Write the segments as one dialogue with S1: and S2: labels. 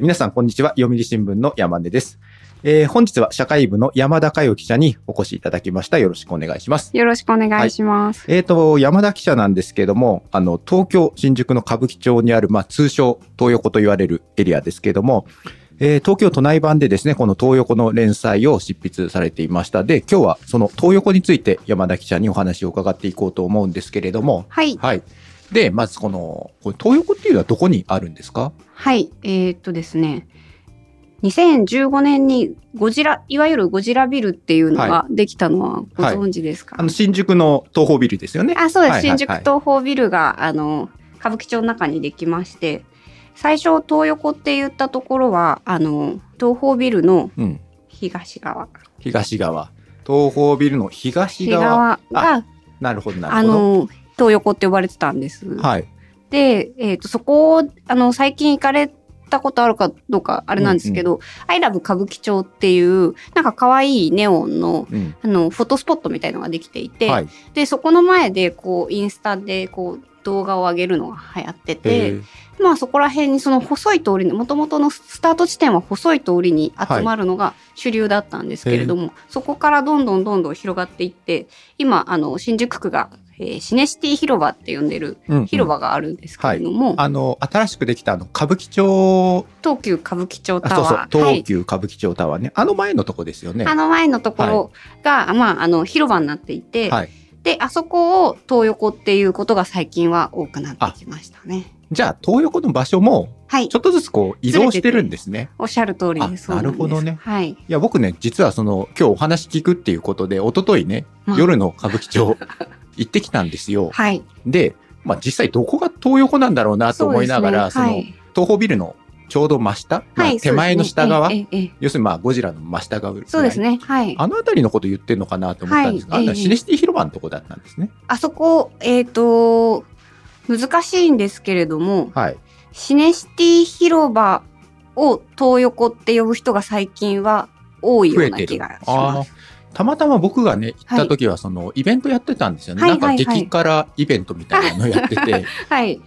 S1: 皆さん、こんにちは。読売新聞の山根です。えー本日は社会部の山田佳代記者にお越しいただきました。よろしくお願いします。
S2: よろしくお願いします。
S1: えーと、山田記者なんですけれども、あの、東京、新宿の歌舞伎町にある、まあ、通称、東横と言われるエリアですけれども、えー東京都内版でですね、この東横の連載を執筆されていました。で、今日はその東横について山田記者にお話を伺っていこうと思うんですけれども、
S2: はい。
S1: はい。で、まずこの、これ東横っていうのはどこにあるんですか？
S2: はい。えーっとですね。2015年にゴジラ、いわゆるゴジラビルっていうのができたのはご存知ですか、
S1: あの、新宿の東宝ビルですよね。
S2: あ、そうです。
S1: はいはいはい
S2: 新宿東宝ビルが、あの、歌舞伎町の中にできまして、最初、東横って言ったところは、あの、東宝ビルの
S1: うん。
S2: 東側。
S1: 東側。東宝ビルの東
S2: 東
S1: 側。
S2: 側が、
S1: なるほど、な
S2: あ
S1: るほど。
S2: の、東横って呼ばれてたんです。
S1: はい。
S2: で、えっ、と、そこを、あの、最近行かれたことあるかどうか、あれなんですけど、アイラブ歌舞伎町っていう、なんか可愛いネオンの、
S1: うん。
S2: あの、フォトスポットみたいのができていて、
S1: はい。
S2: で、そこの前で、こう、インスタで、こう、動画を上げるのが流行って
S1: え
S2: て、
S1: ー
S2: まあそこら辺にその細い通りに、もともとのスタート地点は細い通りに集まるのが主流だったんですけれども、そこからどんどんどんどん広がっていって、今、あの、新宿区が、えーシネシティ広場って呼んでる
S1: うんうん
S2: 広場があるんですけれども、
S1: あの、新しくできたあの、歌舞伎町、
S2: 東急歌舞伎町
S1: あ
S2: タワー。
S1: 東急歌舞伎町タワーね。あの前のとこですよね。
S2: あの前のところが、まあ、あの、広場になっていて、
S1: はい。
S2: で、あそこを東横っていうことが最近は多くなってきましたね。
S1: じゃあ、東横の場所も、
S2: はい
S1: ちょ。っとずつこう、移動してるんですね。
S2: おっしゃる通りです。
S1: あなるほどね
S2: はい。
S1: いや、僕ね、実はその、今日お話聞くっていうことで、一昨日ね、
S2: まあ
S1: 夜の歌舞伎町行ってきたんですよ。
S2: はい。
S1: で、まあ実際どこが東横なんだろうなと思いながら、その、
S2: そうですね
S1: 東宝ビルのちょうど真下、
S2: はい。
S1: まあ
S2: はい
S1: 手前の下側、
S2: そうですねええええ
S1: 要するにまあゴジラの真下側
S2: そうですね。はい。
S1: あの辺りのこと言ってるのかなと思ったんですが、
S2: はい
S1: あシネシティ広場のとこだったんですね。
S2: あそこ、えっ、と、難しいんですけれども、
S1: はい。
S2: シネシティ広場を東横って呼ぶ人が最近は多いような気がし。
S1: ああ
S2: ます。
S1: たまたま僕がね、行った時は、その、イベントやってたんですよね。
S2: はい
S1: なんか激辛イベントみたいなのやってて、
S2: はい。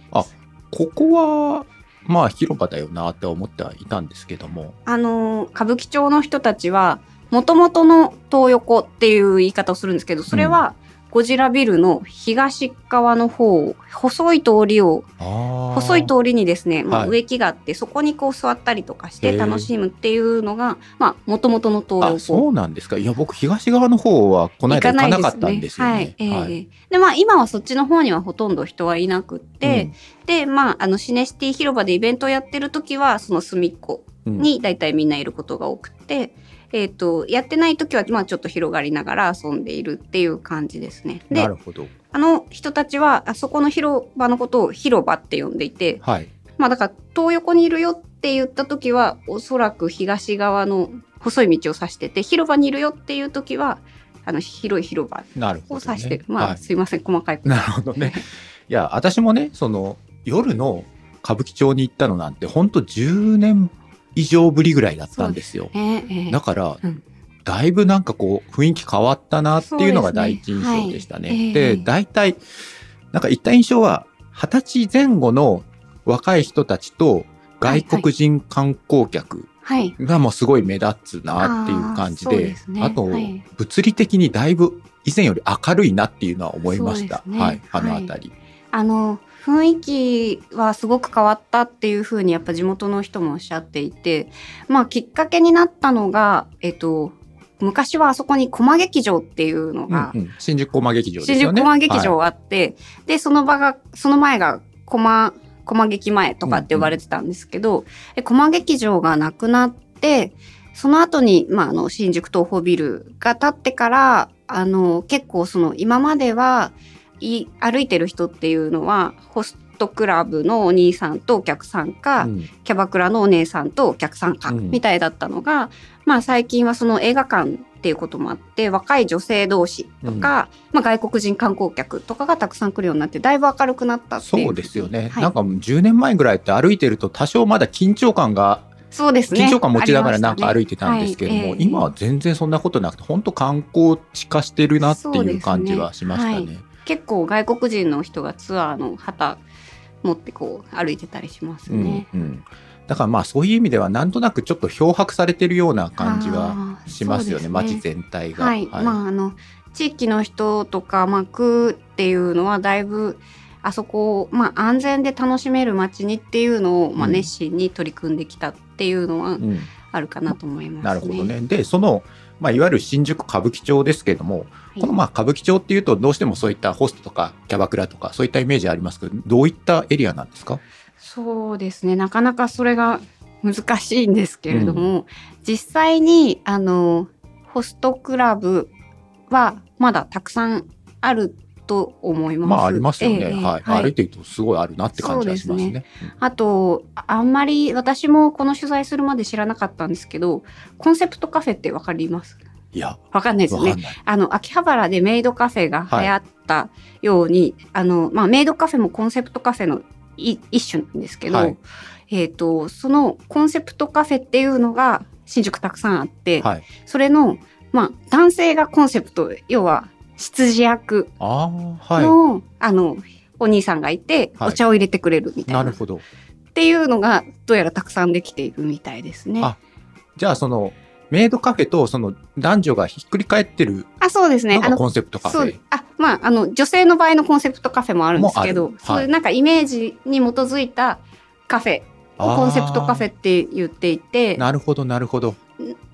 S1: ここは、まあ広場だよなって思ってはいたんですけども。
S2: あのー歌舞伎町の人たちは、もともとの東横っていう言い方をするんですけど、それは、ゴジラビルの東側の方、細い通りを細
S1: 細
S2: い通りにですね、まあ、
S1: はい
S2: 植木があって、そこにこう座ったりとかして楽しむっていうのが、まあ、もともとの東
S1: あ、
S2: 横。
S1: そうなんですか。いや、僕、東側の方は、この間行かなかったんですよ
S2: はい
S1: ね。。
S2: ええ
S1: はい
S2: で、まあ、今はそっちの方にはほとんど人はいなくって、で、まあ、あの、シネシティ広場でイベントをやってる時は、その隅っこ
S1: うん
S2: に大体みんないることが多くて、えっ、と、やってない時は、まあ、ちょっと広がりながら遊んでいるっていう感じですね。で
S1: なる、ほど。
S2: あの人たちは、あそこの広場のことを広場って呼んでいて、
S1: はい。
S2: まあだから東横にいるよって言った時はおそらく東側の細い道を指してて広場にいるよっていう時はあの広い広場を。指してる、まあ、
S1: はい
S2: すいません細かい
S1: なるほどね。いや、私もね、その、夜の歌舞伎町に行ったのなんて、ほんと10年以上ぶりぐらいだったんですよ。
S2: ね。ええ
S1: だから、
S2: うん。
S1: だいぶなんかこう、雰囲気変わったなっていうのが第一印象でしたね。
S2: ですねはい。
S1: で、
S2: ええ
S1: 大体、なんか行った印象は、二十歳前後の若い人たちと外国人観光客
S2: はい。
S1: がもうすごい目立つなっていう感じ
S2: あーそう
S1: で、
S2: ですね。
S1: あと
S2: はい、
S1: 物理的にだいぶ以前より明るいなっていうのは思いました。
S2: ね。
S1: はい、あの
S2: はい
S1: あたり。
S2: あの雰囲気はすごく変わったっていうふうにやっぱ地元の人もおっしゃっていてまあきっかけになったのがえっと昔はあそこに駒劇場っていうのが、
S1: うんうん新宿駒劇場ですね。
S2: 宿駒劇場
S1: はい
S2: があって、でその場がその前が駒駒劇前とかって呼ばれてたんですけど、で駒劇場がなくなってその後にまああの新宿東宝ビルが建ってからあの結構その今まではい歩いてる人っていうのはホストクラブのお兄さんとお客さんか、
S1: うん
S2: キャバクラのお姉さんとお客さんか、
S1: うん
S2: みたいだったのが、まあ最近はその映画館っていうこともあって、若い女性同士とか、まあ外国人観光客とかがたくさん来るようになって、だいぶ明るくなったっていう。
S1: そうですよね。
S2: はい
S1: なんかもう10年前ぐらいって歩いてると多少まだ緊張感が、
S2: そうですね。
S1: 緊張感持ちながらなんか歩いてたんですけども、
S2: はいええ
S1: 今は全然そんなことなくて、本当観光地化してるなっていう感じはしましたね。
S2: はい結構外国人の人がツアーの旗持ってこう歩いてたりします
S1: うん
S2: ね。
S1: うんだからまあそういう意味ではなんとなくちょっと漂白されてるような感じはしますよね
S2: そうです
S1: 街全体が。
S2: はい、まああの地域の人とか、まあ、区っていうのはだいぶあそこを、まあ、安全で楽しめる街にっていうのを、まあ、
S1: うん
S2: 熱心に取り組んできたっていうのは
S1: うん
S2: あるかなと思いますね。
S1: なるほどね。で、その、まあ、いわゆる新宿歌舞伎町ですけども、
S2: はい
S1: このまあ歌舞伎町っていうとどうしてもそういったホストとかキャバクラとかそういったイメージありますけど、どういったエリアなんですか？
S2: そうですね。なかなかそれが難しいんですけれども、実際にあのホストクラブはまだたくさんあると思います。
S1: まあありますよね。
S2: ええ
S1: はい、歩いてるとすごいあるなって感じがします
S2: そう
S1: ね。
S2: あとああんまり私もこの取材するまで知らなかったんですけどコンセプトカフェってわかります？
S1: いや、
S2: わかんないですよね。あの秋葉原でメイドカフェが流行ったように、あのまあ、メイドカフェもコンセプトカフェのい一種なんですけど、
S1: はい
S2: えー、とそのコンセプトカフェっていうのが新宿たくさんあって、
S1: はい。
S2: それの、まあ、男性がコンセプト要は執事役
S1: ああ、は
S2: の,、あのお兄さんがいて、
S1: はい
S2: お茶を入れてくれるみ
S1: い。
S2: たいな
S1: なるほど。
S2: っていうのがどうやらたくさんできているみたいですね。
S1: あじゃあそのメイドカフェとその男女がひっくり返ってる
S2: あそうですねあの
S1: コンセプトカフェ。
S2: あまああの女性の場合のコンセプトカフェもあるんですけど、そういうなんかイメージに基づいたカフェをコンセプトカフェって言っていて
S1: なるほど、なるほど。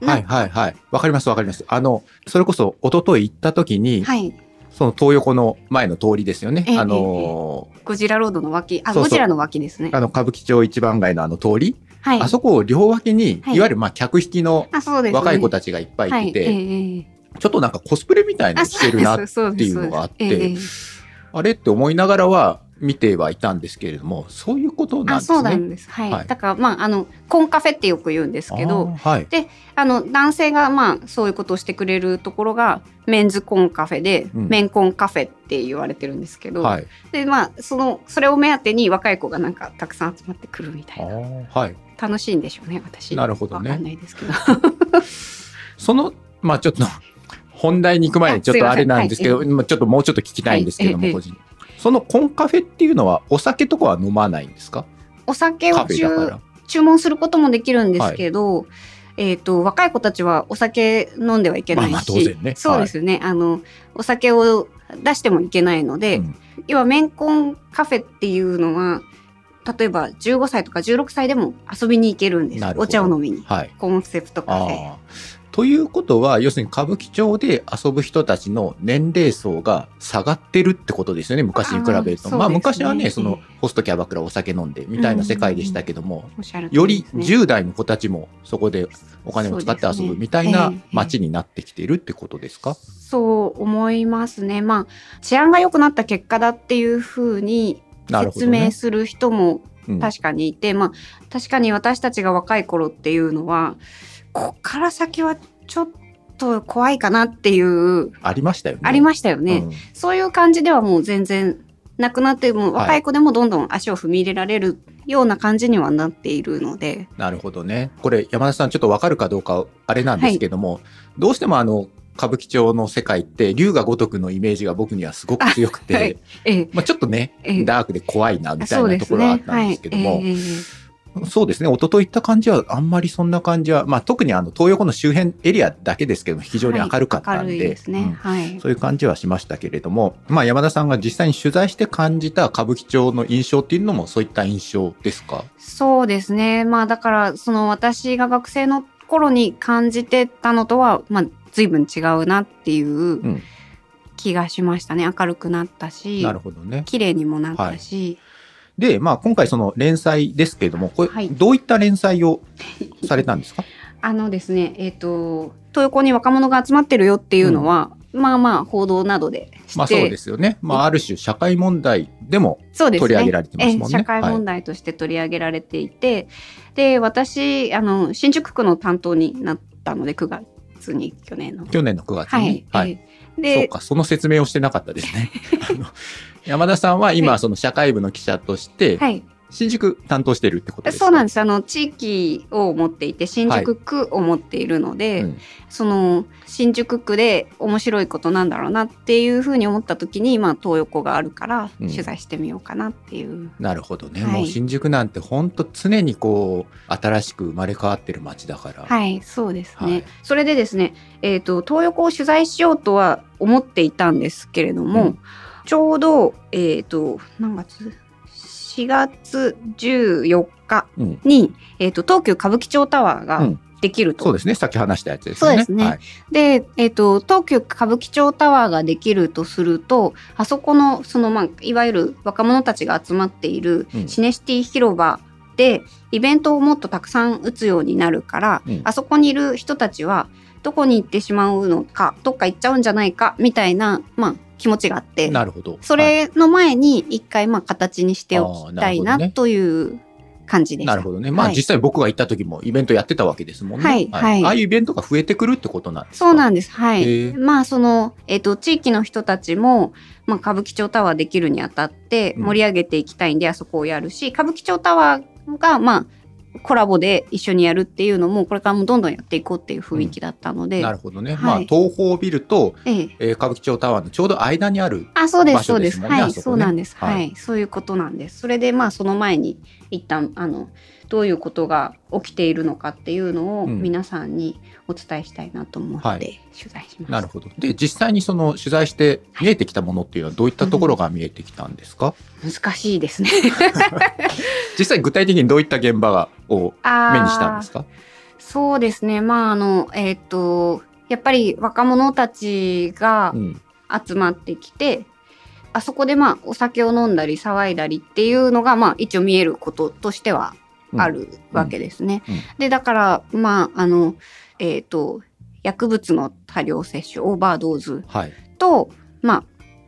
S2: な
S1: はいはいはい。わかりますわかります。あの、それこそ一昨日行った時に、
S2: はい
S1: その東横の前の通りですよね。
S2: ええ
S1: あのー
S2: ゴジラロードの脇あ
S1: そうそう
S2: ゴジラの脇ですね。
S1: あの歌舞伎町一番街のあの通り、
S2: はい。
S1: あそこを両脇に、
S2: はい。
S1: い、わゆるまあ客引きの若い子たちがいっぱいいてて、
S2: はい。
S1: ちょっとなんかコスプレみたいなのしてるなっていうのがあってあれって思いながらは見てはいたんですけれども、そういうことなん
S2: あ
S1: ですね。
S2: そうなんです。はい。
S1: はい
S2: だからまああのコンカフェってよく言うんですけど、
S1: はい。
S2: あの男性がまあそういうことをしてくれるところがメンズコンカフェで、
S1: うん
S2: メンコンカフェって言われてるんですけど、
S1: はい。
S2: でまあそのそれを目当てに若い子がなんかたくさん集まってくるみた
S1: あ
S2: いな
S1: ーはい。
S2: 楽しいんでしょうね私。
S1: なるほどね
S2: わかんないですけど。
S1: その、まあちょっと、本題に行く前にちょっとあれなんですけど、
S2: あ
S1: まあちょっともうちょっと聞きたいんですけども、
S2: はい
S1: 個人そのコンカフェっていうのは、お酒とかは飲まないんですか？
S2: お酒
S1: カ
S2: を注文することもできるんですけど、えっ、と若い子たちはお酒飲んではいけないし、
S1: まあまあ当然ね。
S2: そうですよね、あのお酒を出してもいけないので、
S1: うん。
S2: 要はメンコンカフェっていうのは例えば15歳とか16歳でも遊びに行けるんですお茶を飲みに。
S1: はい。
S2: コンセプトカフェ
S1: ということは、要するに歌舞伎町で遊ぶ人たちの年齢層が下がってるってことですよね、昔に比べると。
S2: あね。
S1: まあ昔はね、
S2: ええ
S1: そのホストキャバクラお酒飲んでみたいな世界でしたけども、より
S2: りですね
S1: 10代の子たちもそこでお金を使って遊ぶみたいな街になってきてるってことですか、
S2: そう思いますね。まあ治安が良くなった結果だっていうふうに説明する人も
S1: うん。
S2: 確かにいて、まあ確かに私たちが若い頃っていうのはこっから先はちょっと怖いかなっていう、
S1: ありましたよね。
S2: ありましたよね、
S1: うん。
S2: そういう感じではもう全然なくなっても若い子でもどんどん足を踏み入れられるような感じにはなっているので、
S1: なるほどね。これ山田さんちょっとわかるかどうかあれなんですけども、どうしてもあの歌舞伎町の世界って龍が如くのイメージが僕にはすごく強くて、
S2: はい。ええ。
S1: まあ、ちょっとね、
S2: ええ。
S1: ダークで怖いなみた
S2: そ
S1: いうなところはあっ。たんですけども、
S2: はい。えええ
S1: そうですね、一昨日行った感じはあんまりそんな感じは、まあ、特にあの東横の周辺エリアだけですけど非常に明るかったんで,、
S2: はいですね。
S1: うん
S2: はい。
S1: そういう感じはしましたけれども、まあ、山田さんが実際に取材して感じた歌舞伎町の印象っていうのもそういった印象ですか？
S2: そうですね。まあだからその私が学生の頃に感じてたのとはまあ随分違うなっていうん気がしましたね。明るくなったし
S1: な、るほどね。
S2: 綺麗にもなったし、
S1: で、まあ、今回その連載ですけれども、これ、
S2: はい
S1: どういった連載を されたんですか？
S2: あのですね、えっ、と東横に若者が集まってるよっていうのは、まあまあ報道などで
S1: まあそうですよね。まあある種社会問題でも
S2: そうですね
S1: 取り上げられてますもんね
S2: ええ社会問題として取り上げられていて、で私あの新宿区の担当になったので9月に去年の。
S1: 去年の9月
S2: はい
S1: に。。はい。
S2: ええ
S1: そう
S2: で
S1: か、その説明をしてなかったですね。山田さんは今、
S2: はい。
S1: その社会部の記者として、
S2: はい。
S1: 新宿担当してるってことですか
S2: そうなんです。あの地域を持っていて新宿区を持っているので、
S1: うん
S2: その新宿区で面白いことなんだろうなっていうふうに思った時に、まあ、東横があるから
S1: うん。
S2: 取材してみようかなっていう。
S1: なるほどね、
S2: はい。
S1: もう新宿なんて本当常にこう新しく生まれ変わってる街だから、
S2: はい、そうですね。
S1: はい。
S2: それでですね、えっ、と、東横を取材しようとは思っていたんですけれども、
S1: うん
S2: ちょうど、えっ、と、何月 ?4 月14日
S1: うん。
S2: に、えっ、と、東急歌舞伎町タワーが
S1: うん。
S2: できると。
S1: そうですね。さっき話したやつですよね。
S2: そうですね。
S1: はい。
S2: で、えっ、と、東急歌舞伎町タワーができるとすると、あそこの、その、まあ、いわゆる若者たちが集まっている
S1: うん。
S2: シネシティ広場で、イベントをもっとたくさん打つようになるから、
S1: うん。
S2: あそこにいる人たちは、どこに行ってしまうのか、どっか行っちゃうんじゃないか、みたいな、まあ、気持ちがあって、
S1: なるほど
S2: それの前に一回、まあ、形にしておきたいな、という感じで。
S1: なるほどね。まあ、
S2: はい
S1: 実際僕が行った時もイベントやってたわけですもんね。
S2: はいはい
S1: ああいうイベントが増えてくるってことなんですか？
S2: そうなんです。は
S1: へ
S2: い。
S1: え
S2: まあ、その、えっ、と、地域の人たちも、まあ、歌舞伎町タワーできるにあたって
S1: うん
S2: 盛り上げていきたいんで、あそこをやるし、歌舞伎町タワーが、まあ、コラボで一緒にやるっていうのも、これからもどんどんやっていこうっていう雰囲気だったので、
S1: なるほどね。
S2: はい
S1: まあ、東宝ビルと、
S2: ええ。
S1: えー歌舞伎町タワーのちょうど間にある。
S2: あ、そうです、
S1: 場所
S2: そうです。
S1: ですもんね
S2: はい、
S1: ね
S2: そうなんです。
S1: はい
S2: はい、そういうことなんです。それで、まあ、その前に、一旦、あの、どういうことが起きているのかっていうのを
S1: うん
S2: 皆さんにお伝えしたいなと思
S1: は
S2: って取材しました。
S1: なるほど。で、実際にその取材して見えてきたものっていうのはどういったところが見えてきたんですか、
S2: 難しいですね。
S1: 実際具体的にどういった現場を目にしたんですか？
S2: そうですね。まあ、あの、えっ、と、やっぱり若者たちが
S1: うん。
S2: 集まってきて、あそこでまあ、お酒を飲んだり騒いだりっていうのが、まあ、一応見えることとしてはあるわけですね。
S1: うんうん
S2: で、だから、まあ、あの、えっ、と、薬物の多量摂取、オーバードーズ
S1: はい。
S2: と、まあ、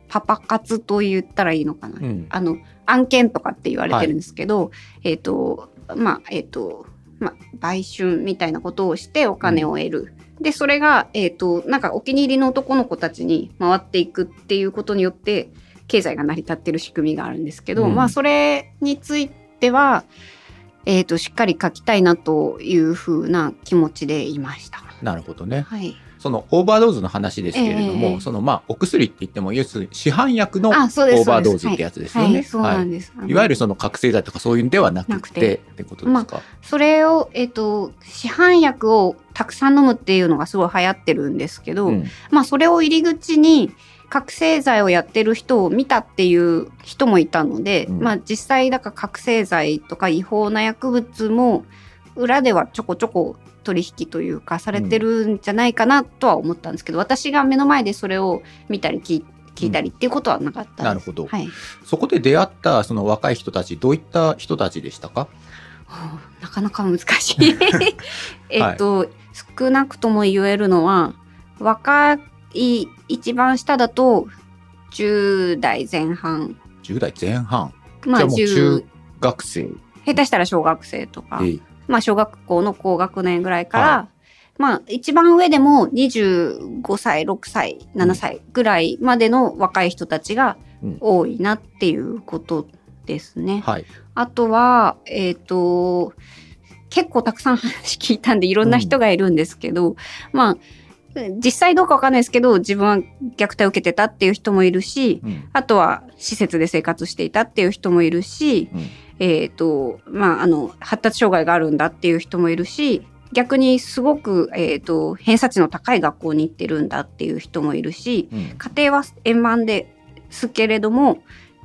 S2: パパ活と言ったらいいのかな。
S1: うん。
S2: あの、案件とかって言われてるんですけど、えっ、と、まあ、えっ、と、まあ、売春みたいなことをしてお金を得る。で、それが、えっ、と、なんかお気に入りの男の子たちに回っていくっていうことによって、経済が成り立ってる仕組みがあるんですけど、
S1: うん
S2: まあ、それについては、えっ、と、しっかり書きたいなというふうな気持ちでいました。
S1: なるほどね。
S2: はい。
S1: そのオーバードーズの話ですけれども、
S2: ええ
S1: そのまあお薬って言っても要するに市販薬のオ。ーバードーズってやつですよね。
S2: はい、はいそうなんです。あの
S1: いわゆるその覚醒剤とかそういうんではなくてってことですか？
S2: それを、えっ、と、市販薬をたくさん飲むっていうのがすごい流行ってるんですけど、
S1: うん
S2: まあそれを入り口に覚醒剤をやってる人を見たっていう人もいたので、
S1: うん
S2: まあ実際だから覚醒剤とか違法な薬物も裏ではちょこちょこ取引というかされてるんじゃないかなとは思ったんですけど、私が目の前でそれを見たり聞い聞いたりっていうことはなかったです、
S1: なるほど
S2: はい。
S1: そこで出会ったその若い人たちどういった人たちでしたか？
S2: はあなかなか難し い。えっと、少なくとも言えるのは若い一番下だと10代前半
S1: 10代前半。
S2: まあ
S1: じゃあもう中
S2: 10
S1: 学生
S2: 下手したら小学生とか、
S1: で、
S2: まあ小学校の高学年ぐらいから、
S1: は
S2: まあ一番上でも25歳6歳7歳ぐらいまでの若い人たちが
S1: うん
S2: 多いなっていうことですね。
S1: はい。
S2: あとは、えっ、と、結構たくさん話聞いたんでいろんな人がいるんですけど、まあ、実際どうかわかんないですけど、自分は虐待を受けてたっていう人もいるし、
S1: うん。
S2: あとは施設で生活していたっていう人もいるし、
S1: うん。
S2: えっ、と、まあ、あの、発達障害があるんだっていう人もいるし、逆にすごく、えっ、と、偏差値の高い学校に行ってるんだっていう人もいるし、
S1: うん。
S2: 家庭は円満ですけれども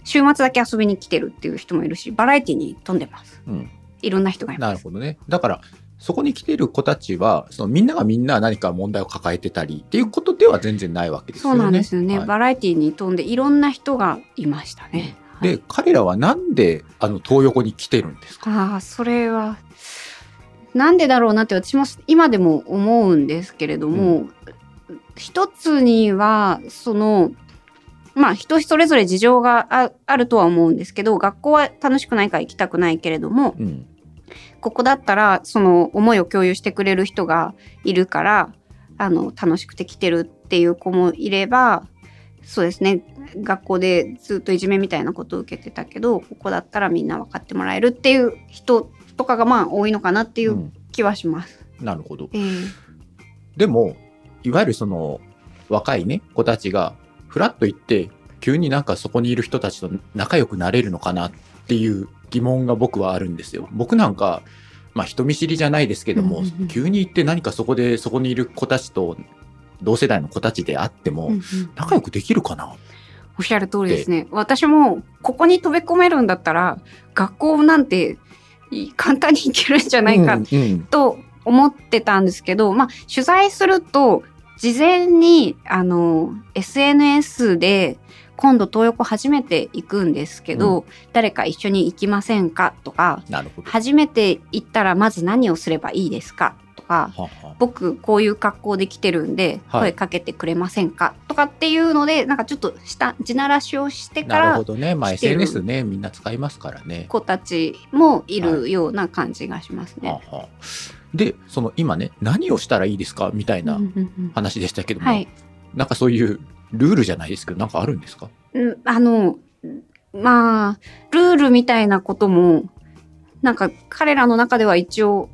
S2: 週末だけ遊びに来てるっていう人もいるしバラエティに飛んでます。
S1: うん。
S2: いろんな人がいます。
S1: なるほどね。だからそこに来てる子たちはそのみんながみんな何か問題を抱えてたりっていうことでは全然ないわけですよね。
S2: そうなんですよね、
S1: はい。
S2: バラエティに飛んでいろんな人がいましたね、はい
S1: で彼らはなんであの東横に来てるんですか？
S2: ああそれはなんでだろうなって私も今でも思うんですけれども、一つにはそのまあ人それぞれ事情がああるとは思うんですけど学校は楽しくないから行きたくないけれども
S1: うん
S2: ここだったらその思いを共有してくれる人がいるからあの楽しくて来てるっていう子もいればそうですね学校でずっといじめみたいなことを受けてたけどここだったらみんな分かってもらえるっていう人とかがまあ多いのかなっていううん気はします。
S1: なるほど。
S2: ええ
S1: でも、いわゆるその若いね、子たちが、ふらっと行って、急になんかそこにいる人たちと仲良くなれるのかなっていう疑問が僕はあるんですよ。僕なんか、まあ人見知りじゃないですけども、
S2: うんうんうん
S1: 急に行って何かそこで、そこにいる子たちと、同世代の子たちであっても、
S2: うんうん
S1: 仲良くできるかな？
S2: おっしゃる通りですね。私もここに飛び込めるんだったら学校なんてい簡単に行けるんじゃないか
S1: うんうん
S2: と思ってたんですけど、まあ取材すると事前にあの SNS で今度東横初めて行くんですけど、誰か一緒に行きませんか？とか。初めて行ったらまず何をすればいいですか？とか
S1: はは
S2: 僕こういう格好で来てるんで
S1: はい。
S2: 声かけてくれませんか、とかっていうのでなんかちょっとした地ならしをしてか
S1: なる
S2: ら
S1: ほどね。まあ SNS ね、みんな使いますからね。
S2: 子たちもいるような感じがしますね。
S1: はあはあ。で、その今ね、何をしたらいいですか？みたいな
S2: うんうんうん。
S1: 話でしたけども、
S2: はい、
S1: なんかそういうルールじゃないですけど、なんかあるんですか？
S2: うんあのまあルールみたいなこともなんか彼らの中では一応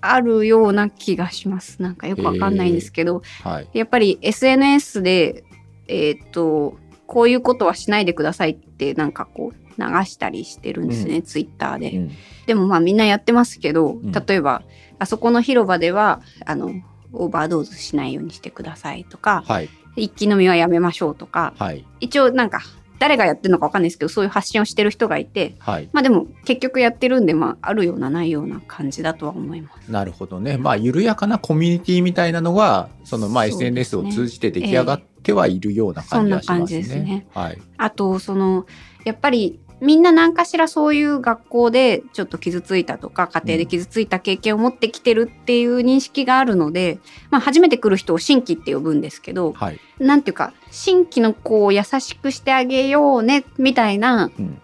S2: あるような気がしますなんかよくわかんないんですけど、
S1: はい。
S2: やっぱり SNS でえっ、とこういうことはしないでくださいってなんかこう流したりしてるんですね、ツイッターで。
S1: うん
S2: でもまあみんなやってますけど、
S1: ん
S2: 例えばあそこの広場ではあのオーバードーズしないようにしてくださいとか
S1: はい。
S2: 一気飲みはやめましょうとか
S1: はい。
S2: 一応なんか誰がやってるのかわかんないですけどそういう発信をしてる人がいて
S1: はい。
S2: まあでも結局やってるんでまああるようなないような感じだとは思います。
S1: なるほどね。まあ、緩やかなコミュニティみたいなのは、その、まあ、SNS を通じて出来上がってはいるような感じはしますね。
S2: そんな感じですね
S1: はい。
S2: あとそのやっぱりみんな何かしらそういう学校でちょっと傷ついたとか家庭で傷ついた経験を持ってきてるっていう認識があるので、まあ、初めて来る人を新規って呼ぶんですけど
S1: はい。
S2: なんていうか新規の子を優しくしてあげようねみたいな
S1: うん。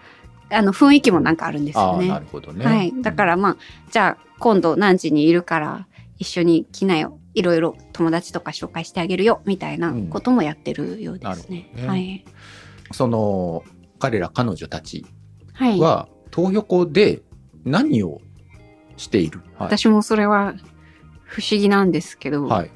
S2: あの雰囲気もなんかあるんですよね。
S1: なるほどね。
S2: はい、だからまあじゃあ今度何時にいるから一緒に来なよいろいろ友達とか紹介してあげるよみたいなこともやってるようですね。
S1: うんね
S2: はい、
S1: その、彼ら彼女たち
S2: は
S1: 東横で何をしている？はい。
S2: 私もそれは不思議なんですけど、
S1: はい。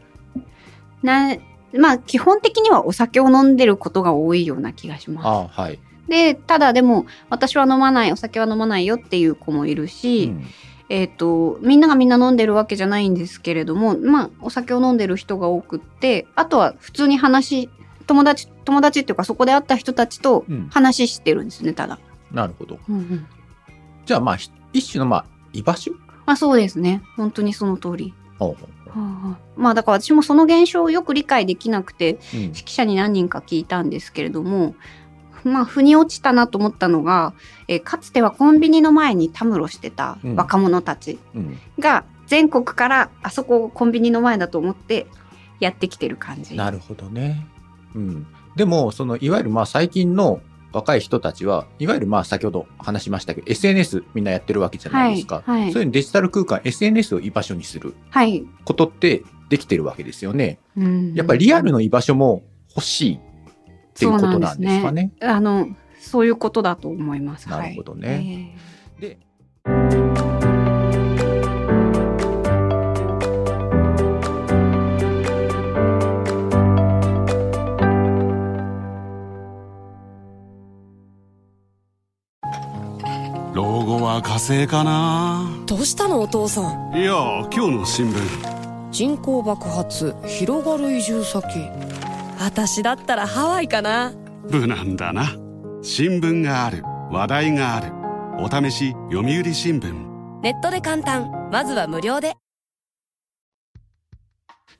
S2: なまあ基本的にはお酒を飲んでることが多いような気がしま
S1: ああ、はい。
S2: す。でただでも私は飲まないお酒は飲まないよっていう子もいるし、
S1: うん
S2: えっ、とみんながみんな飲んでるわけじゃないんですけれどもまあお酒を飲んでる人が多くってあとは普通に話友達友達っていうかそこで会った人たちと
S1: うん
S2: 話してるんですねただ。
S1: なるほど。
S2: うんうん
S1: じゃあ、まあ、ひ一種の、まあ、居場所？
S2: まあそうですね本当にその通り。はあまあだから私もその現象をよく理解できなくて
S1: うん
S2: 指揮者に何人か聞いたんですけれどもまあ腑に落ちたなと思ったのが、えーかつてはコンビニの前にたむろしてた
S1: うん
S2: 若者たち
S1: うん
S2: が全国からあそこコンビニの前だと思ってやってきてる感じ。
S1: なるほどね。うん。でも、その、いわゆる、まあ、最近の若い人たちは、いわゆる、まあ、先ほど話しましたけど、SNS みんなやってるわけじゃないですか。
S2: はいはい
S1: そういうデジタル空間、SNS を居場所にする
S2: はい、
S1: ことってできてるわけですよね。
S2: うん
S1: やっぱりリアルの居場所も欲しいっていうことなんですかね。
S2: あのそういうことだと思います。
S1: なるほど
S2: はい
S1: ね。で、
S3: かな。
S4: どうしたのお父さん？
S3: いや今日の新聞。
S4: 人口爆発広がる移住先。私だったらハワイかな。
S3: 無難だな。新聞がある。話題がある。お試し読売新聞。
S4: ネットで簡単。まずは無料で。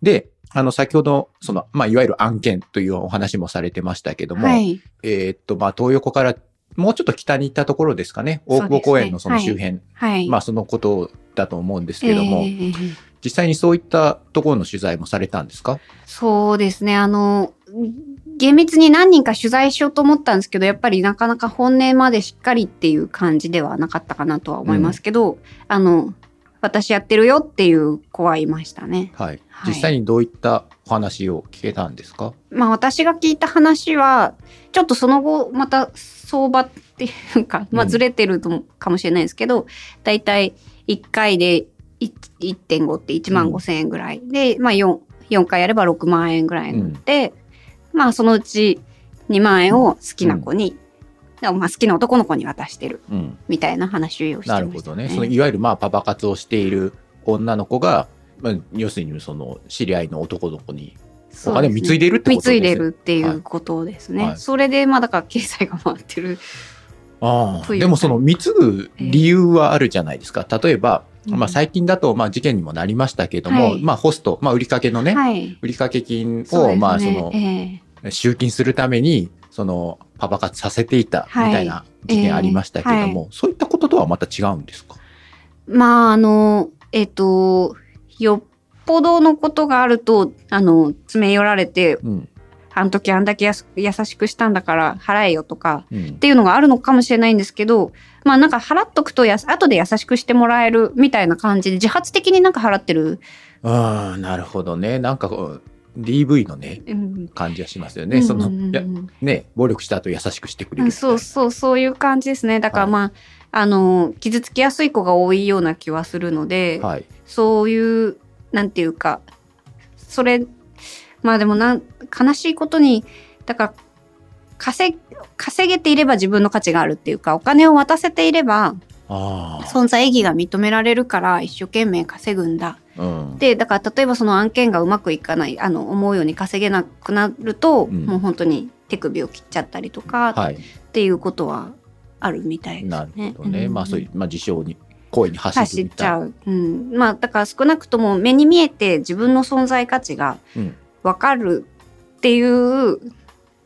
S1: で、あの、先ほど、その、まあ、いわゆる案件というお話もされてましたけども、
S2: はい、
S1: えーっと、まあ、東横からもうちょっと北に行ったところですかね。大久保公園のその周辺。
S2: はい。
S1: まあ、そのことだと思うんですけども、
S2: えー
S1: 実際にそういったところの取材もされたんですか？
S2: そうですね。あの、厳密に何人か取材しようと思ったんですけど、やっぱりなかなか本音までしっかりっていう感じではなかったかなとは思いますけど、あの、私やってるよっていう子はいましたね。
S1: はい。
S2: はい
S1: 実際にどういったお話を聞けたんですか？
S2: まあ私が聞いた話は、ちょっとその後また相場っていうか、まあ
S1: うん
S2: ずれてるとかもしれないですけど、だいたい1回でい1.5って1万5千円ぐらいで、まあ4、4回やれば6万円ぐらいになって、まあそのうち2万円を好きな子に、まあ好きな男の子に渡してる
S1: うん。
S2: みたいな話をしてました、
S1: なるほどね。そのいわゆるまあパパ活をしている女の子が、まあ、要するにその知り合いの男の子にお金を貢いでるってことです
S2: 貢いでるっていうことですね。
S1: はい。
S2: それで、まあだから経済が回ってる。
S1: ああでもその貢ぐ理由はあるじゃないですか。例えば、
S2: うん。
S1: まあ、最近だとまあ事件にもなりましたけれども、
S2: はい。
S1: まあ、ホスト、まあ、売りかけのね、
S2: はい。
S1: 売掛金を、
S2: ね。
S1: まあその
S2: え
S1: 集金するためにそのパパ活させていたみたいな事件ありましたけれども、
S2: ええ。
S1: そういったこととはまた違うんですか？
S2: えまああの、えっ、と、よっぽどのことがあると、あの、詰め寄られて、
S1: うん。
S2: あの時あんだけやす優しくしたんだから払えよとか、
S1: うん。
S2: っていうのがあるのかもしれないんですけど、まあなんか払っとくとやす後で優しくしてもらえるみたいな感じで自発的になんか払ってる。
S1: ああなるほどね。なんかこう DV のね
S2: うん。
S1: 感じがしますよね、そのね暴力した後優しくしてくれる
S2: うんそうそうそういう感じですね。だから
S1: はい。
S2: まあ、あの傷つきやすい子が多いような気はするので、
S1: はい。
S2: そういうなんていうかそれまあでもなん悲しいことにだから稼稼げていれば自分の価値があるっていうかお金を渡せていれば
S1: あ
S2: 存在意義が認められるから一生懸命稼ぐんだ。
S1: あうん。
S2: でだから例えばその案件がうまくいかないあの思うように稼げなくなると、
S1: うん。
S2: もう本当に手首を切っちゃったりとか、
S1: はい。
S2: っていうことはあるみたいですね。
S1: なるほどね、
S2: ん
S1: まあそういう、まあ、自称に声に走
S2: 走っちゃう。うん、まあだから少なくとも目に見えて自分の存在価値が
S1: うん
S2: 分かるっていう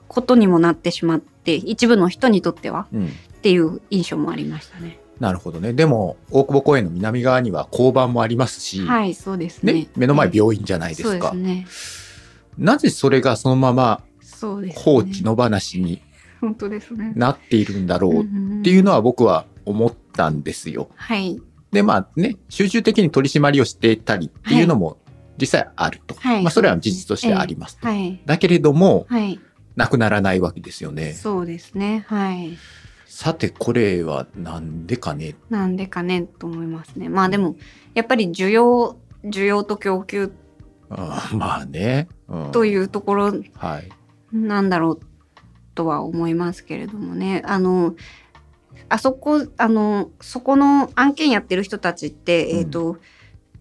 S2: ことにもなってしまって一部の人にとっては
S1: うん
S2: っていう印象もありましたね。
S1: なるほどねでも大久保公園の南側には交番もありますし、
S2: はいそうですね。
S1: ね、目の前病院じゃないですか、
S2: ですね。
S1: なぜそれがそのまま。放置の話に
S2: 本当ですね。
S1: なっているんだろうっ
S2: って
S1: いうのは僕は思ったんですよ。
S2: はい。
S1: でまあね集中的に取り締まりをしていたりっていうのも実際あると、
S2: はい。
S1: まあ、それは事実としてありますと、
S2: はい。
S1: だけれども
S2: はい。
S1: なくならないわけですよね。
S2: そうですね。はい。
S1: さてこれはなんでかね？
S2: なんでかねと思いますね。まあでもやっぱり需要需要と供給
S1: あーまあね、うん。
S2: というところ
S1: はい。
S2: なんだろうとは思いますけれどもね。あのあそこあのそこの案件やってる人たちって、
S1: うん。
S2: えっ、と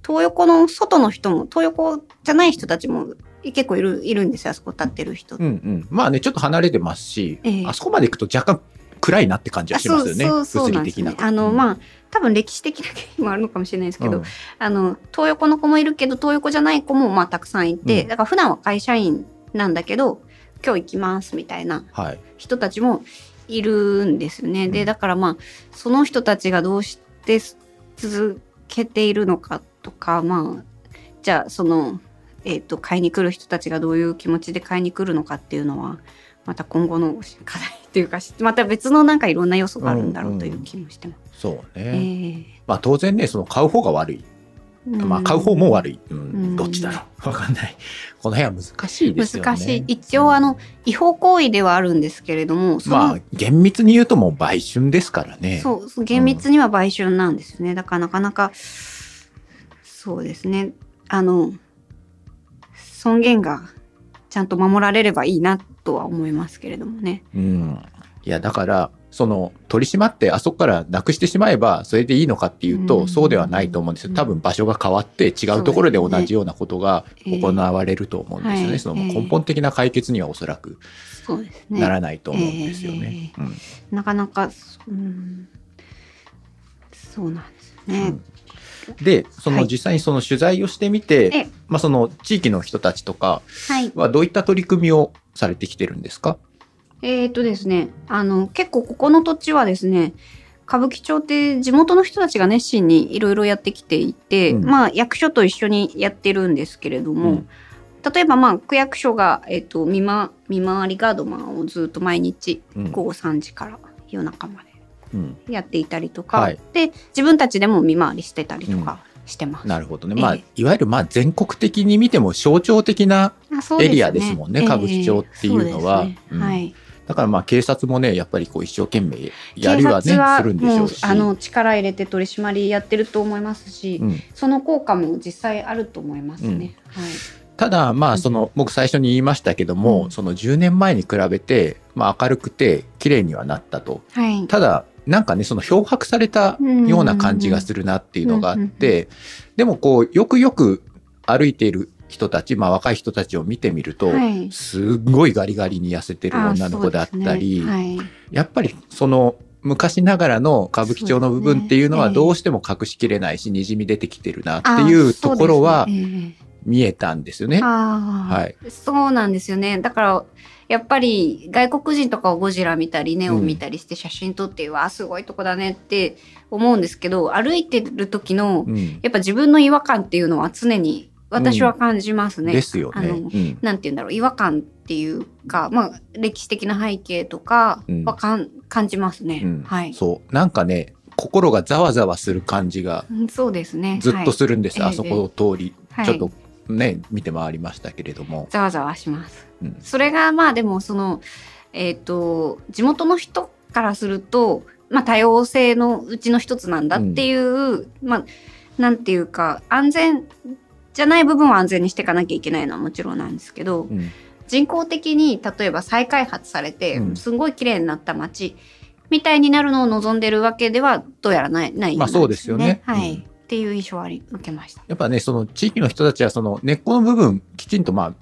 S2: 東横の外の人も東横じゃない人たちも結構いるいるんですよあそこ立ってる人。
S1: うんうん、まあねちょっと離れてますし、
S2: ええ。
S1: あそこまで行くと若干暗いなって感じはしますよね物理的な。
S2: あの、
S1: うん。
S2: まあ多分歴史的な原因もあるのかもしれないですけど、
S1: うん。
S2: あの東横の子もいるけど東横じゃない子もまあたくさんいて、
S1: うん。
S2: だから普段は会社員なんだけど今日行きますみたいな
S1: はい。
S2: 人たちもいるんですよね。
S1: うん。
S2: でだからまあその人たちがどうして続けているのかとかまあじゃあその、えー、と買いに来る人たちがどういう気持ちで買いに来るのかっていうのはまた今後の課題っていうかまた別のなんかいろんな要素があるんだろうという気もしてます。
S1: そう
S2: え
S1: ね、まあ当然ねその買う方が悪い、
S2: ー
S1: まあ買う方も悪
S2: い。
S1: い、うん。
S2: うん。
S1: どっちだろう。わかんない。この辺は難しいですよね。
S2: 難しい。一応あの違法行為ではあるんですけれども
S1: まあ厳密に言うともう売春ですからね。
S2: そうそう厳密には売春なんですよね、だからなかなかそうですね。あの尊厳がちゃんと守られればいいなとは思いますけれどもね。
S1: うん、いやだからその取り締まってあそこからなくしてしまえばそれでいいのかっていうと、
S2: うん。
S1: そうではないと思うんですよ。多分場所が変わって違うところで同じようなことが行われると思うんですよね、
S2: ええ
S1: その根本的な解決にはおそらくならないと思うんですよね。うん
S2: なかなかうん。そうなんですね、
S1: でそ
S2: はい。
S1: の実際にその取材をしてみて、
S2: ええ。
S1: まあ、その地域の人たちとか
S2: はい。
S1: はどういった取り組みをされてきてるんですか？
S2: えーとですね、あの、結構ここの土地はですね、歌舞伎町って地元の人たちが熱心にいろいろやってきていて、
S1: うん。
S2: まあ役所と一緒にやってるんですけれども、
S1: うん。
S2: 例えばまあ区役所が、えっ、と見ま、見回りガードマンをずっと毎日
S1: うん。
S2: 午後3時から夜中まで
S1: うん。
S2: やっていたりとか、
S1: はい。
S2: で自分たちでも見回りしてたりとかしてます。
S1: なるほどね。
S2: ええ。
S1: まあ、いわゆるまあ全国的に見ても象徴的な、エリアですもんね歌舞伎町っていうのは。
S2: ね。
S1: うん。
S2: はい。
S1: だからまあ警察もね、やっぱりこう一生懸命やりはね、するんでしょうし。
S2: あの力入れて取り締まりやってると思いますし、
S1: うん
S2: その効果も実際あると思いますね。はい。
S1: ただまあその僕最初に言いましたけども、
S2: うん
S1: その10年前に比べて、まあ、明るくて綺麗にはなったと
S2: はい。
S1: ただなんかねその漂白されたような感じがするなっていうのがあって、でもこうよくよく歩いている人たち、まあ、若い人たちを見てみると、
S2: はい。
S1: すごいガリガリに痩せてる女の子だったり、
S2: あそうですね。
S1: やっぱりその昔ながらの歌舞伎町の部分っていうのはどうしても隠しきれないしにじみ出てきてるなって
S2: はい、
S1: いうところは見えたんですよね。
S2: ああ、
S1: はい。
S2: そうなんですよね。だから、やっぱり外国人とかをゴジラ見たり、ネオン見たりして写真撮って、わあ、すごいとこだねって思うんですけど、歩いてる時の、
S1: うん。
S2: やっぱ自分の違和感っていうのは常に私は感じますね。
S1: ですよね。
S2: あの
S1: うん
S2: なんて言うんだろう、違和感っていうか、まあ、歴史的な背景とかはかん、感じますね。
S1: うん
S2: はい。
S1: そうなんかね心がざわざわする感じが
S2: うんそうですね。
S1: ずっとするんです、
S2: はい
S1: あそこを通り、
S2: はい
S1: ちょっとね見て回りましたけれども、
S2: ざわざわします。
S1: うん
S2: それがまあでもそのえっ、と地元の人からするとまあ多様性のうちの一つなんだっていう、まあなんていうか安全じゃない部分は安全にしていかなきゃいけないのはもちろんなんですけど、
S1: うん。
S2: 人工的に例えば再開発されて、
S1: うん。
S2: すごい綺麗になった街みたいになるのを望んでるわけではどうやらないない
S1: まあそうですよね。
S2: はい、
S1: うん。
S2: っていう印象はあり受けました。
S1: やっぱねその地域の人たちはその根っこの部分きちんとま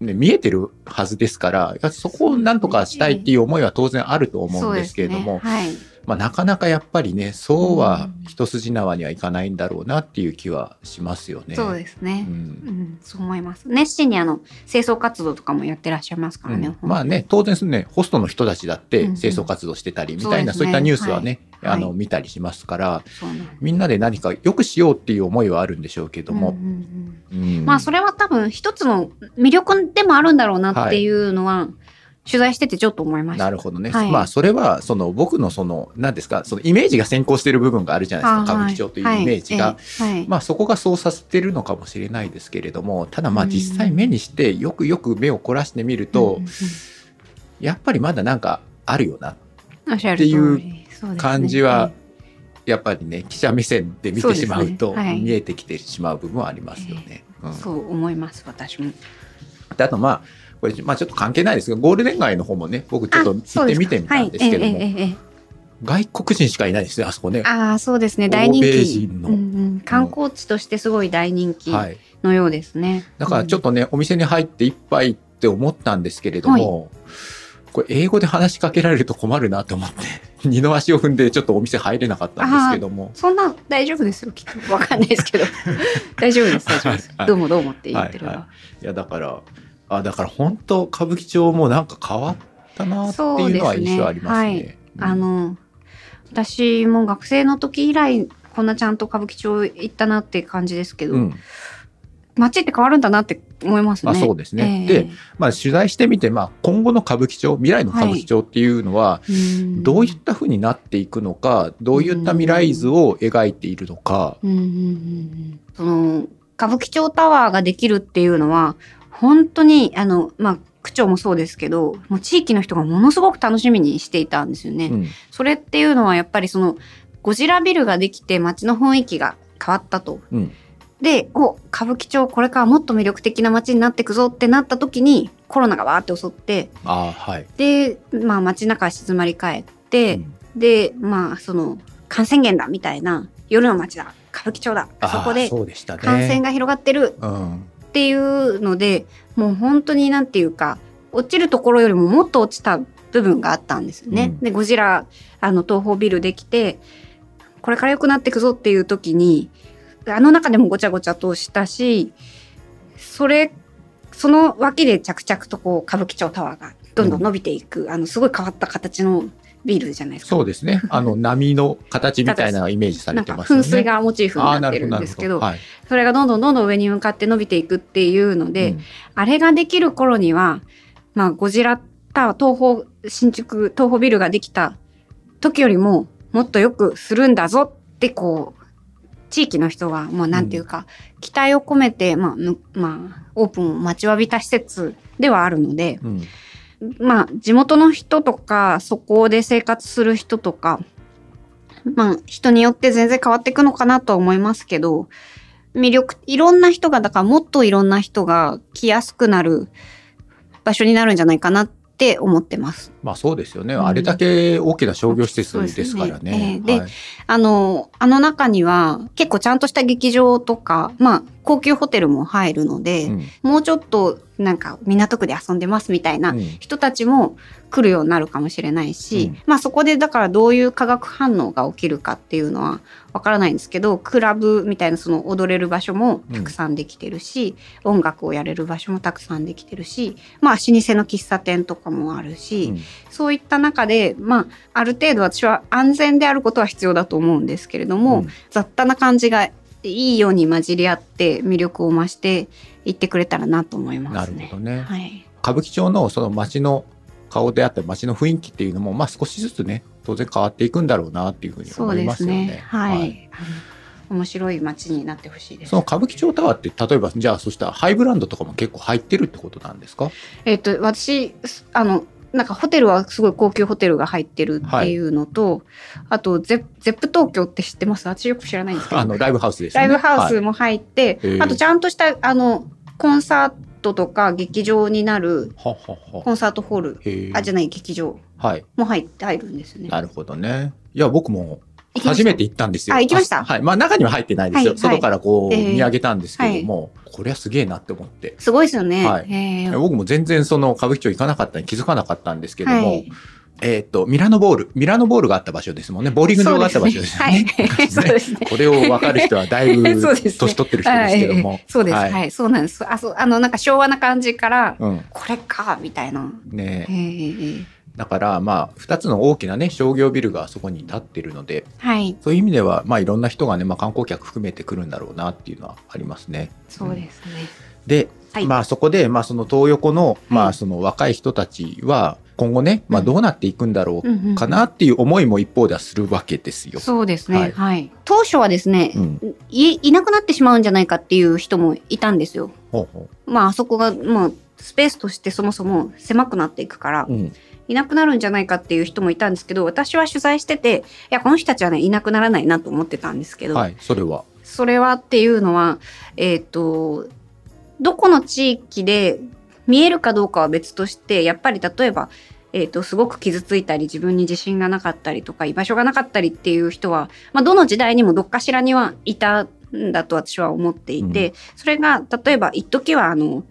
S1: あ、ね、見えてるはずですからやそこをなんとかしたいっていう思いは当然あると思うんですけれども、
S2: ね。はい
S1: まあ、なかなかやっぱりねそうは一筋縄にはいかないんだろうなっていう気はしますよね。
S2: そうですね。
S1: う
S2: うんん、そう思います。熱心にあの清掃活動とかもやってらっしゃいますからね。
S1: うん。まあね当然ねホストの人たちだって
S2: うんうん。
S1: 清掃活動してたりみたいな、
S2: そうですね
S1: そういったニュースはね、
S2: はい。
S1: あの
S2: はい。
S1: 見たりしますから
S2: そうなんです。
S1: みんなで何か良くしようっていう思いはあるんでしょうけども。
S2: うん、うんうん。
S1: うん。
S2: まあそれは多分一つの魅力でもあるんだろうなっていうのは、取材しててちょっと思いました。
S1: なるほどね、
S2: はい。
S1: まあそれはその僕のその何ですかそのイメージが先行している部分があるじゃないですか。歌舞伎町というイメージが。
S2: はい。
S1: まあそこがそうさせてるのかもしれないですけれどもただまあ
S2: うん
S1: 実際目にしてよくよく目を凝らしてみると、
S2: うんうん
S1: やっぱりまだなんかあるよな。
S2: っ
S1: ていう感じはやっぱりね記者目線で見てしまうと見えてきてしまう部分はありますよね。うん。
S2: そう思います私も。
S1: であとまあこれ、まあ、ちょっと関係ないですけどゴールデン街の方もね僕ちょっと
S2: あ
S1: 行ってみてみたんですけども、
S2: はいええええええ。
S1: 外国人しかいないですねあそこね。
S2: ああそうですね大人気。うんうん。観光地としてすごい大人気
S1: はい、
S2: のようですね。
S1: だからちょっとね、お店に入って一杯って思ったんですけれども、これ英語で話しかけられると困るなと思って 二の足を踏んでちょっとお店入れなかったんですけども。
S2: そんな大丈夫ですよきっと。わかんないですけど。大丈夫です大丈夫です。
S1: はい。
S2: どうもどうもって言ってるわ、
S1: は。い。はいやだからあだから本当歌舞伎町もなんか変わったなっていうのは印象ありますね。うん
S2: あの私も学生の時以来こんなちゃんと歌舞伎町行ったなって感じですけど、
S1: うん。
S2: 街って変わるんだなって思いますね。
S1: まあそうですね。
S2: ええ。
S1: でまあ、取材してみて、まあ、今後の歌舞伎町未来の歌舞伎町っていうのは、
S2: うん。
S1: どういったふうになっていくのかどういった未来図を描いているのか、
S2: その歌舞伎町タワーができるっていうのは本当にあのまあ区長もそうですけどもう地域の人がものすごく楽しみにしていたんですよね。
S1: うん
S2: それっていうのはやっぱりそのゴジラビルができて街の雰囲気が変わったと。
S1: うん
S2: で、お、歌舞伎町これからもっと魅力的な街になっていくぞってなった時にコロナがわーって襲って、
S1: ああはい。
S2: で、まあ街中は静まり返って、
S1: うん
S2: で、まあその感染源だみたいな夜の街だ、歌舞伎町だ、そこで
S1: そうでしたね
S2: 感染が広がってる
S1: うん
S2: っていうので、もう本当になんていうか、落ちるところよりももっと落ちた部分があったんですよね。
S1: うん
S2: で、ゴジラ、あの、東宝ビルできて、これから良くなっていくぞっていう時に、あの中でもごちゃごちゃとしたし、それ、その脇で着々とこう、歌舞伎町タワーがどんどん伸びていく、あの、すごい変わった形のビルじゃないですか。
S1: そうですね。あの波の形みたいなイメージされてますよね。
S2: 噴水がモチーフになってるんですけど、
S1: はい
S2: それがどんどんどんどん上に向かって伸びていくっていうので、
S1: うん
S2: あれができる頃には、まあ、ゴジラタワー、東宝、新宿、東宝ビルができた時よりも、もっとよくするんだぞって、こう、地域の人が、まあ、なんていうか、期待を込めて、まあ、むまあ、オープンを待ちわびた施設ではあるので、
S1: うん
S2: まあ、地元の人とか、そこで生活する人とか、まあ、人によって全然変わっていくのかなとは思いますけど、魅力、いろんな人が、だからもっといろんな人が来やすくなる場所になるんじゃないかなって思ってます。
S1: まあそうですよね、
S2: うん。
S1: あれだけ大きな商業施設ですから
S2: ね。で
S1: はい。
S2: あの、あの中には結構ちゃんとした劇場とか、まあ、高級ホテルも入るので、
S1: うん。
S2: もうちょっとなんか港区で遊んでますみたいな
S1: うん。
S2: 人たちも来るようになるかもしれないし、
S1: うん。
S2: まあそこでだからどういう化学反応が起きるかっていうのはわからないんですけどクラブみたいなその踊れる場所もたくさんできてるし、音楽をやれる場所もたくさんできてるしまあ老舗の喫茶店とかもあるし、
S1: うん
S2: そういった中でまあある程度私は安全であることは必要だと思うんですけれども、
S1: うん
S2: 雑多な感じがいいように混じり合って魅力を増していってくれたらなと思いますね。
S1: なるほどね。
S2: はい
S1: 歌舞伎町のその街の顔であったり街の雰囲気っていうのも、まあ少しずつね、当然変わっていくんだろうなっていうふうに思い
S2: で
S1: ますすよね。
S2: ね。はい。あの面白い街になってほしいです。
S1: その歌舞伎町タワーって、例えば、じゃあ、そしたらハイブランドとかも結構入ってるってことなんですか？
S2: えっ、と私あのなんかホテルはすごい高級ホテルが入ってるっていうのと、あとゼゼップ東京って知ってます？私よく知らないんですけど
S1: あの、ライブハウスですよね。
S2: ライブハウ
S1: はい
S2: スも入って、
S1: へー
S2: あとちゃんとしたあのコンサートとか劇場になる
S1: ははは
S2: コンサートホールあじゃない劇場
S1: はい。
S2: も入って入るんですよね。
S1: なるほどね。いや、僕も初めて行ったんですよ。
S2: あ行きました？
S1: はい。まあ中には入ってないですよ。
S2: はい
S1: 外からこう
S2: ええ
S1: 見上げたんですけども、これはすげえなって思って。
S2: すごいですよね。
S1: はい僕も全然その歌舞伎町行かなかったに気づかなかったんですけども、
S2: はい
S1: えーっと、ミラノボール、ミラノボールがあった場所ですもんね。ボーリング場があった場所ですよね。
S2: はい。そうですね。
S1: これを分かる人はだいぶ 年取ってる人ですけども。
S2: はいそうです。
S1: は
S2: はいい。そうなんです。あ、そう、あの、なんか昭和な感じから、
S1: うん。
S2: これか、みたいな。
S1: ね
S2: へー
S1: だからまあ、二つの大きなね、商業ビルがそこに立ってるので、
S2: はい。
S1: そういう意味では、まあいろんな人がね、まあ観光客含めて来るんだろうなっていうのはありますね。
S2: そうですね。
S1: で、
S2: はい
S1: まあそこで、まあその東横の、ま
S2: はい
S1: あその若い人たちは、今後ね、まあどうなっていくんだろ
S2: うんうん
S1: うかなっていう思いも一方ではするわけですよ。
S2: そうですね。
S1: は
S2: はいい。当初はですね、
S1: うん
S2: い、いなくなってしまうんじゃないかっていう人もいたんですよ。
S1: ほうほ
S2: まあ、あそこが、もう、スペースとしてそもそも狭くなっていくから、
S1: う。うん。
S2: いなくなるんじゃないかっていう人もいたんですけど、私は取材してて、いや、この人たちはね、いなくならないなと思ってたんですけど、
S1: はい、それは。
S2: それはっていうのは、えっ、と、どこの地域で見えるかどうかは別として、やっぱり例えば、えっ、と、すごく傷ついたり、自分に自信がなかったりとか、居場所がなかったりっていう人は、まあ、どの時代にもどっかしらにはいたんだと私は思っていて、
S1: う
S2: それが、例えば、一時は、あの、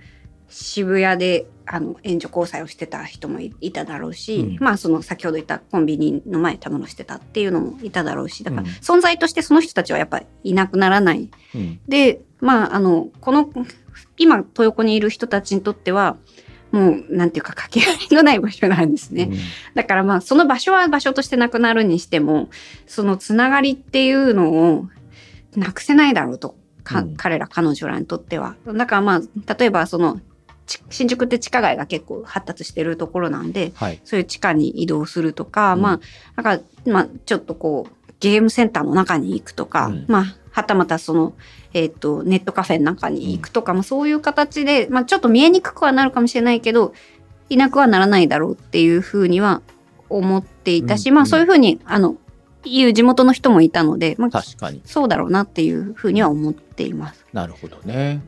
S2: 渋谷で、あの、援助交際をしてた人もいいただろうし、
S1: うん
S2: まあ、その、先ほど言ったコンビニの前たむろしてたっていうのもいただろうし、だから、
S1: うん
S2: 存在としてその人たちはやっぱりいなくならない
S1: うん。
S2: で、まあ、あの、この、今、豊横にいる人たちにとっては、もう、なんていうか、かけがえのない場所なんですね。
S1: うん
S2: だからまあ、その場所は場所としてなくなるにしても、そのつながりっていうのをなくせないだろうと、か
S1: うん
S2: 彼ら、彼女らにとっては。だからまあ、例えばその、ち新宿って地下街が結構発達してるところなんで、
S1: はい。
S2: そういう地下に移動するとか、
S1: うん
S2: まあ、なんか、まあ、ちょっとこう、ゲームセンターの中に行くとか、
S1: うん
S2: まあ、はたまたその、えっ、と、ネットカフェの中に行くとか、まあ、そういう形で、まあ、ちょっと見えにくくはなるかもしれないけど、いなくはならないだろうっていうふうには思っていたし、
S1: うん
S2: まあ、そういうふうに、あの、いう地元の人もいたので、まあ、
S1: 確かに。
S2: そうだろうなっていうふうには思っています。
S1: なるほどね。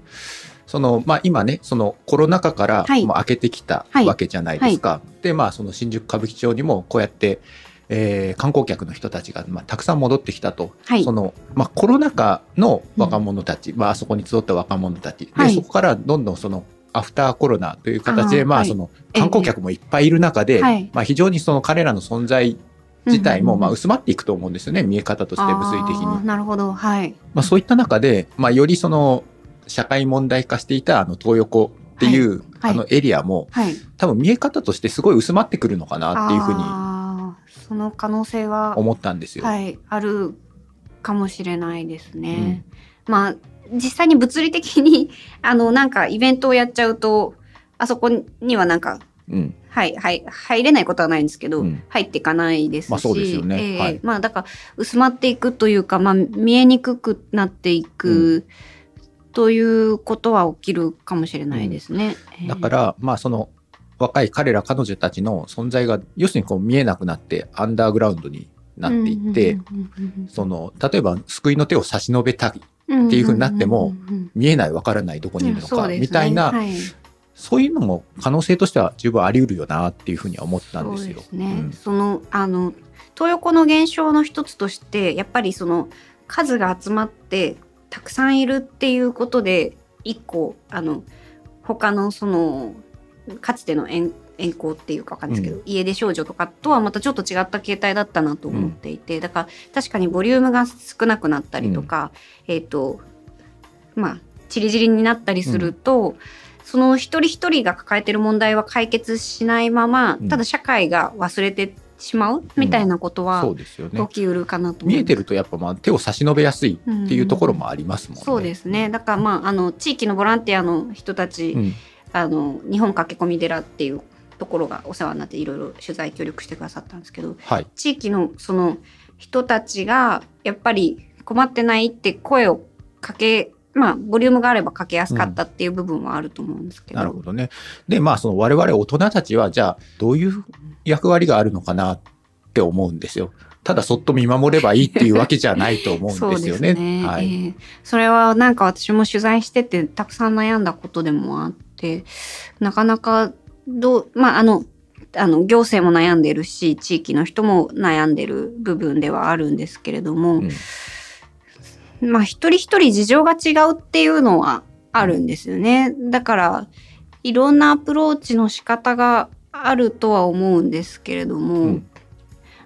S1: その、まあ今ね、そのコロナ禍から
S2: はい。
S1: もう開けてきた
S2: はい。
S1: わけじゃないですか。で、まあその新宿歌舞伎町にもこうやって、えー観光客の人たちが、まあ、たくさん戻ってきたと。
S2: はい。
S1: その、まあコロナ禍の若者たち、まああそこに集った若者たち。で、
S2: はい。
S1: そこからどんどんその、アフターコロナという形で、まあその観光客もいっぱいいる中で、
S2: はい。
S1: まあ非常にその彼らの存在自体もまあ
S2: うん
S1: 薄まっていくと思うんですよね、見え方として物理的に。
S2: なるほど。はい。
S1: まあ、そういった中で、まあ、よりその社会問題化していたあの東横っていう、
S2: はい。
S1: あのエリアも
S2: はい。
S1: 多分見え方としてすごい薄まってくるのかなっていうふうに
S2: その可能性は
S1: 思ったんですよ。
S2: はい、あるかもしれないですね。まあ実際に物理的に あのなんかイベントをやっちゃうとあそこにはなんか
S1: うん。
S2: はい、はい、入れないことはないんですけど、
S1: うん。
S2: 入っていかないですし、
S1: まあそうですよね。
S2: ええ。
S1: はい。
S2: まあだから薄まっていくというか、まあ見えにくくなっていく、ということは起きるかもしれないですね。
S1: だから、まあその若い彼ら彼女たちの存在が要するにこう見えなくなってアンダーグラウンドになっていって、その例えば救いの手を差し伸べたいっていう風になっても見えないわからないどこにいるのか、みたいな、
S2: はい。
S1: そういうのも可能性としては十分あり得るよなっていうふうには思ったんですよ。
S2: そうですね。
S1: うん。
S2: そのあの東横の現象の一つとしてやっぱりその数が集まってたくさんいるっていうことで一個あの他のそのかつての遠遠行っていうかわかんないですけど、家出少女とかとはまたちょっと違った形態だったなと思っていて、だから確かにボリュームが少なくなったりとか、えっ、とまあチリチリになったりすると、その一人一人が抱えてる問題は解決しないまま、
S1: うん。
S2: ただ社会が忘れてしまうみたいなことは
S1: そうですよね
S2: 起。きうるかなと
S1: 見えてるとやっぱまあ手を差し伸べやすいっていうところもありますもんね。
S2: そうですね。だからまああの地域のボランティアの人たち、
S1: うん
S2: あの日本駆け込み寺っていうところがお世話になっていろいろ取材協力してくださったんですけど、
S1: はい。
S2: 地域のその人たちがやっぱり困ってないって声をかけまあボリュームがあればかけやすかったっていう部分はあると思うんですけど、
S1: なるほどね。で、まあその我々大人たちはじゃあどういう役割があるのかなって思うんですよ。ただそっと見守ればいいっていうわけじゃないと思うんですよね。
S2: ね、
S1: はい。
S2: ええそれはなんか私も取材しててたくさん悩んだことでもあってなかなかどうまああのあの行政も悩んでるし地域の人も悩んでる部分ではあるんですけれども、
S1: うん
S2: まあ一人一人事情が違うっていうのはあるんですよね。だからいろんなアプローチの仕方があるとは思うんですけれども、
S1: うん。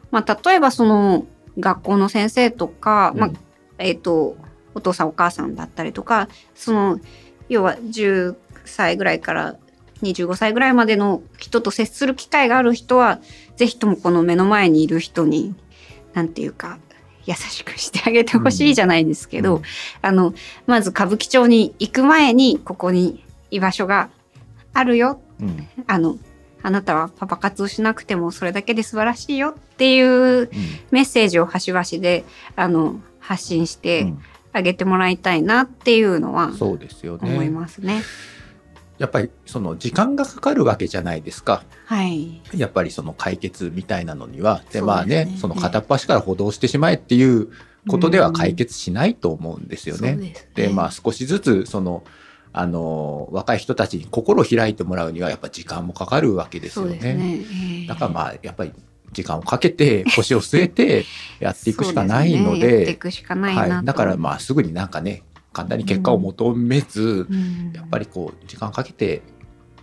S2: まあ例えばその学校の先生とか、まあ
S1: うん
S2: えっ、とお父さんお母さんだったりとかその要は10歳ぐらいから25歳ぐらいまでの人と接する機会がある人はぜひともこの目の前にいる人になんていうか優しくしてあげてほしいじゃないですけど、
S1: うん。
S2: あのまず歌舞伎町に行く前にここに居場所があるよ。
S1: うん。
S2: あのあなたはパパ活をしなくてもそれだけで素晴らしいよっていうメッセージを端々であの発信し
S1: う
S2: て
S1: ん
S2: あげてもらいたいなっていうのは
S1: そうですよ
S2: 思い
S1: ね。
S2: ますね。
S1: やっぱりその時間がかかるわけじゃないですか。
S2: はい。
S1: やっぱりその解決みたいなのには。で、
S2: ね
S1: まあね、その片っ端から補導してしまえっていうことでは解決しないと思うんですよね。
S2: そうですね
S1: で、まあ少しずつその、あの、若い人たちに心を開いてもらうにはやっぱ時間もかかるわけです
S2: そ
S1: よね。
S2: ね。ええ
S1: だからまあやっぱり時間をかけて腰を据えてやっていくしかないので、
S2: くしかないなと、
S1: はい。だからまあすぐになんかね、簡単に結果を求めず、
S2: うん
S1: やっぱりこう時間かけて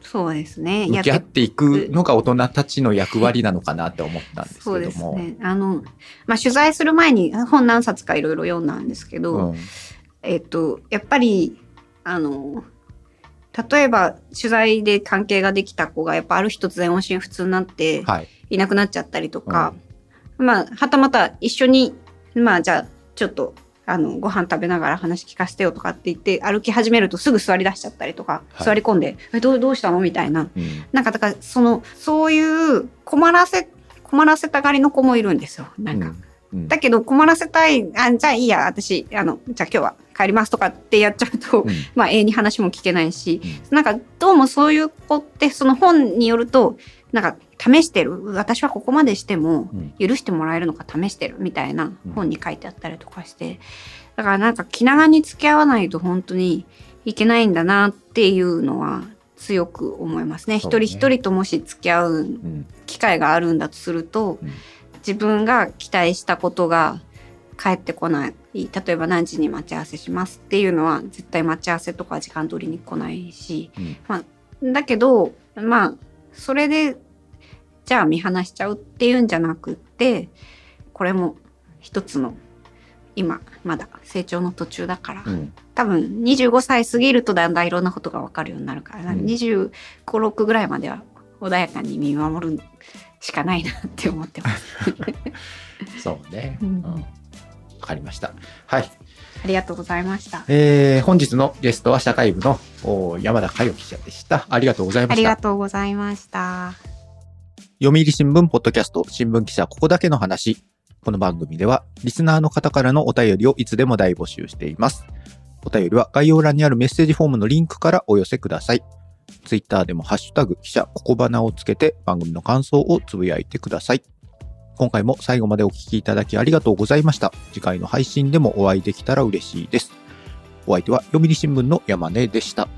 S2: そうですね。
S1: 向き合っていくのが大人たちの役割なのかなって思ったんです
S2: そう
S1: けども。
S2: ですね。あの、まあ、取材する前に本何冊かいろいろ読んだんですけど、
S1: うん
S2: えっと、やっぱり、あの、例えば取材で関係ができた子がやっぱある日突然音信不通になって
S1: はい。
S2: いなくなっちゃったりとか、まあはたまた一緒にまあじゃあちょっとあのご飯食べながら話聞かせてよとかって言って歩き始めるとすぐ座り出しちゃったりとか、
S1: はい
S2: 座り込んで「えどうどうしたの?」みたいな
S1: うん
S2: なんかだからそのそういう困らせ困らせたがりの子もいるんですよなんか。
S1: うん
S2: だけど困らせたい、あじゃあいいや、私、あの、じゃあ今日は帰りますとかってやっちゃうと、
S1: うん。
S2: まあ永遠に話も聞けないし、なんかどうもそういう子ってその本によると、なんか試してる、私はここまでしても
S1: うん。
S2: 許してもらえるのか試してるみたいな本に書いてあったりとかして、だからなんか気長に付き合わないと本当にいけないんだなっていうのは強く思いますね。
S1: ね。
S2: 一人一人ともし付き合う
S1: うん。
S2: 機会があるんだとすると、
S1: うん。
S2: 自分が期待したことが返ってこない。例えば何時に待ち合わせしますっていうのは絶対待ち合わせとか時間通りに来ないし、
S1: うん。
S2: まあ、だけどまあそれでじゃあ見放しちゃうっていうんじゃなくってこれも一つの今まだ成長の途中だから、
S1: うん。
S2: 多分25歳過ぎるとだんだんいろんなことが分かるようになるから、
S1: うん。
S2: 25、6ぐらいまでは穏やかに見守るしかないなって思ってます。
S1: そうね。
S2: うん。
S1: うんわかりました。はい。
S2: ありがとうございました。
S1: えー、本日のゲストは社会部のお山田佳代記者でした。ありがとうございま
S2: ありが
S1: した。
S2: とうございました。
S1: 読売新聞ポッドキャスト新聞記者ここだけの話。この番組ではリスナーの方からのお便りをいつでも大募集しています。お便りは概要欄にあるメッセージフォームのリンクからお寄せください。ツイッターでもハッシュタグ記者ここばなをつけて番組の感想をつぶやいてください。今回も最後までお聴きいただきありがとうございました。次回の配信でもお会いできたら嬉しいです。お相手は読売新聞の山根でした。